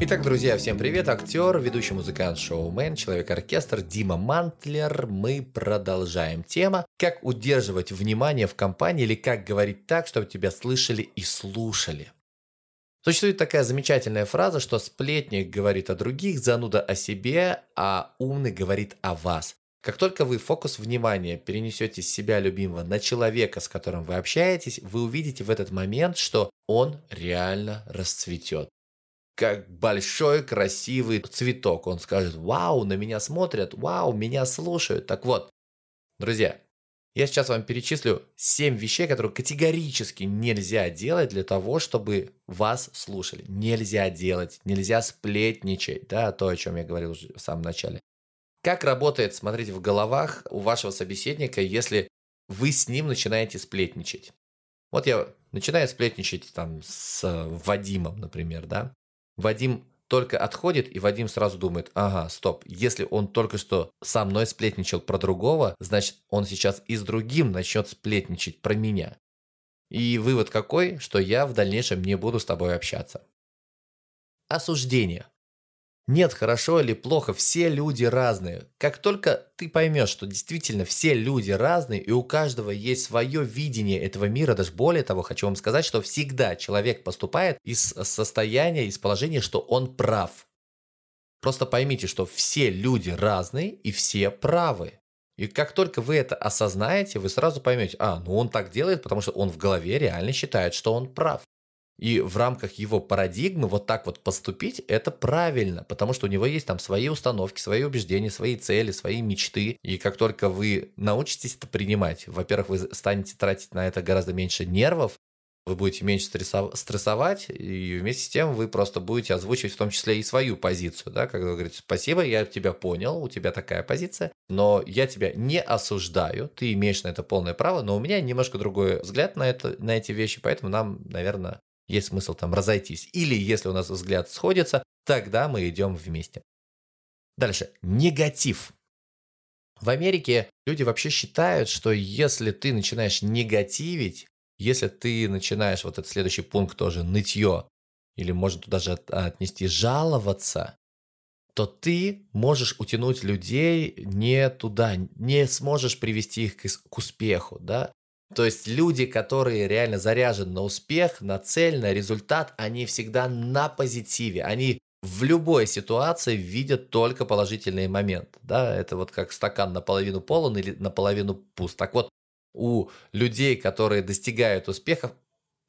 Итак, друзья, всем привет! Актер, ведущий музыкант, шоумен, человек-оркестр Дима Мантлер. Мы продолжаем. Тема «Как удерживать внимание в компании» или «Как говорить так, чтобы тебя слышали и слушали». Существует такая замечательная фраза, что сплетник говорит о других, зануда о себе, а умный говорит о вас. Как только вы фокус внимания перенесете с себя любимого на человека, с которым вы общаетесь, вы увидите в этот момент, что он реально расцветет как большой красивый цветок. Он скажет, вау, на меня смотрят, вау, меня слушают. Так вот, друзья, я сейчас вам перечислю 7 вещей, которые категорически нельзя делать для того, чтобы вас слушали. Нельзя делать, нельзя сплетничать, да, то, о чем я говорил в самом начале. Как работает, смотрите, в головах у вашего собеседника, если вы с ним начинаете сплетничать. Вот я начинаю сплетничать там с Вадимом, например, да. Вадим только отходит, и Вадим сразу думает, ага, стоп, если он только что со мной сплетничал про другого, значит, он сейчас и с другим начнет сплетничать про меня. И вывод какой, что я в дальнейшем не буду с тобой общаться. Осуждение. Нет, хорошо или плохо, все люди разные. Как только ты поймешь, что действительно все люди разные, и у каждого есть свое видение этого мира, даже более того, хочу вам сказать, что всегда человек поступает из состояния, из положения, что он прав. Просто поймите, что все люди разные и все правы. И как только вы это осознаете, вы сразу поймете, а, ну он так делает, потому что он в голове реально считает, что он прав. И в рамках его парадигмы вот так вот поступить, это правильно, потому что у него есть там свои установки, свои убеждения, свои цели, свои мечты. И как только вы научитесь это принимать, во-первых, вы станете тратить на это гораздо меньше нервов, вы будете меньше стрессовать, и вместе с тем вы просто будете озвучивать в том числе и свою позицию, да, когда вы говорите, спасибо, я тебя понял, у тебя такая позиция, но я тебя не осуждаю, ты имеешь на это полное право, но у меня немножко другой взгляд на, это, на эти вещи, поэтому нам, наверное, есть смысл там разойтись. Или если у нас взгляд сходится, тогда мы идем вместе. Дальше. Негатив. В Америке люди вообще считают, что если ты начинаешь негативить, если ты начинаешь, вот этот следующий пункт тоже, нытье, или можно туда же отнести жаловаться, то ты можешь утянуть людей не туда, не сможешь привести их к, успеху, да? То есть люди, которые реально заряжены на успех, на цель, на результат, они всегда на позитиве. Они в любой ситуации видят только положительные моменты. Да? Это вот как стакан наполовину полон или наполовину пуст. Так вот, у людей, которые достигают успеха,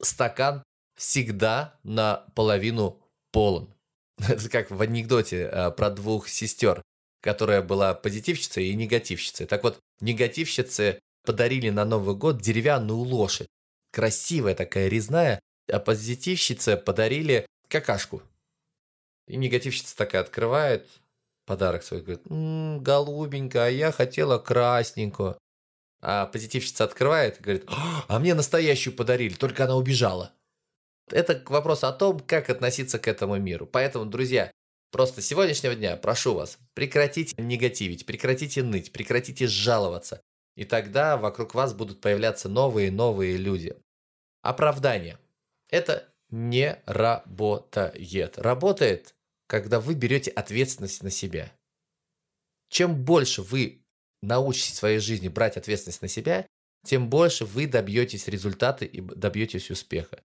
стакан всегда наполовину полон. Это как в анекдоте э, про двух сестер, которая была позитивщицей и негативщицей. Так вот, негативщицы подарили на Новый год деревянную лошадь. Красивая такая, резная. А позитивщице подарили какашку. И негативщица такая открывает подарок свой, говорит, м-м, голубенькая, а я хотела красненькую. А позитивщица открывает и говорит, а мне настоящую подарили, только она убежала. Это вопрос о том, как относиться к этому миру. Поэтому, друзья, просто с сегодняшнего дня прошу вас, прекратите негативить, прекратите ныть, прекратите жаловаться. И тогда вокруг вас будут появляться новые и новые люди. Оправдание. Это не работает. Работает, когда вы берете ответственность на себя. Чем больше вы научитесь в своей жизни брать ответственность на себя, тем больше вы добьетесь результата и добьетесь успеха.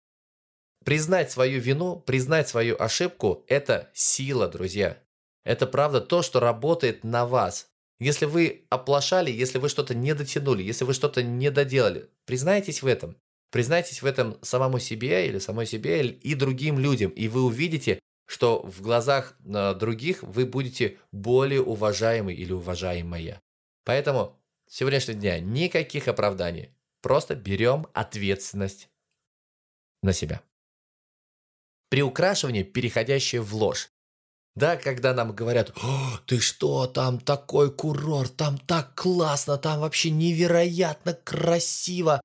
Признать свою вину, признать свою ошибку – это сила, друзья. Это правда то, что работает на вас. Если вы оплошали, если вы что-то не дотянули, если вы что-то не доделали, признайтесь в этом. Признайтесь в этом самому себе или самой себе и другим людям, и вы увидите, что в глазах э, других вы будете более уважаемый или уважаемая. Поэтому с сегодняшнего дня никаких оправданий. Просто берем ответственность на себя. Приукрашивание, переходящее в ложь. Да, когда нам говорят, ты что, там такой курорт, там так классно, там вообще невероятно красиво,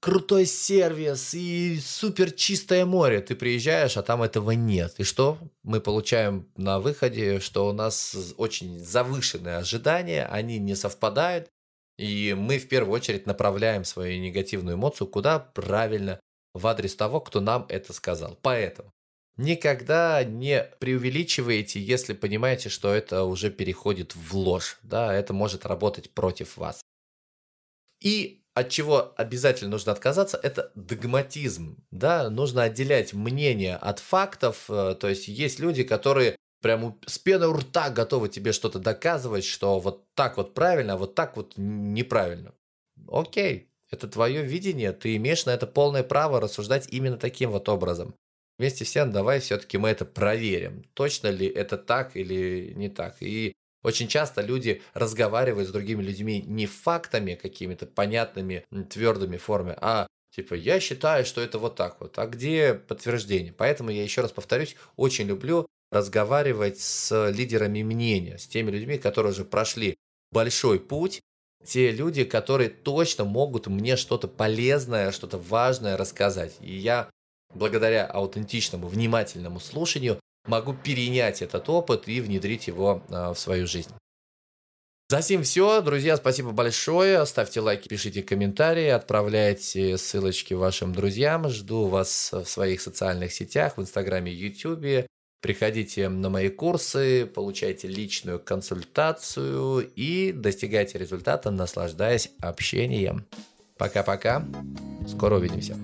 крутой сервис и супер чистое море. Ты приезжаешь, а там этого нет. И что? Мы получаем на выходе, что у нас очень завышенные ожидания, они не совпадают, и мы в первую очередь направляем свою негативную эмоцию куда правильно в адрес того, кто нам это сказал. Поэтому никогда не преувеличивайте, если понимаете, что это уже переходит в ложь. Да, это может работать против вас. И от чего обязательно нужно отказаться, это догматизм. Да, нужно отделять мнение от фактов. Э, то есть есть люди, которые прям с пеной у рта готовы тебе что-то доказывать, что вот так вот правильно, а вот так вот неправильно. Окей, это твое видение, ты имеешь на это полное право рассуждать именно таким вот образом. Вместе всем давай все-таки мы это проверим, точно ли это так или не так. И очень часто люди разговаривают с другими людьми не фактами какими-то понятными, твердыми формами, а типа я считаю, что это вот так вот. А где подтверждение? Поэтому я еще раз повторюсь, очень люблю разговаривать с лидерами мнения, с теми людьми, которые уже прошли большой путь, те люди, которые точно могут мне что-то полезное, что-то важное рассказать. И я благодаря аутентичному, внимательному слушанию могу перенять этот опыт и внедрить его а, в свою жизнь. За всем все, друзья, спасибо большое. Ставьте лайки, пишите комментарии, отправляйте ссылочки вашим друзьям. Жду вас в своих социальных сетях, в Инстаграме, Ютубе. Приходите на мои курсы, получайте личную консультацию и достигайте результата, наслаждаясь общением. Пока-пока. Скоро увидимся.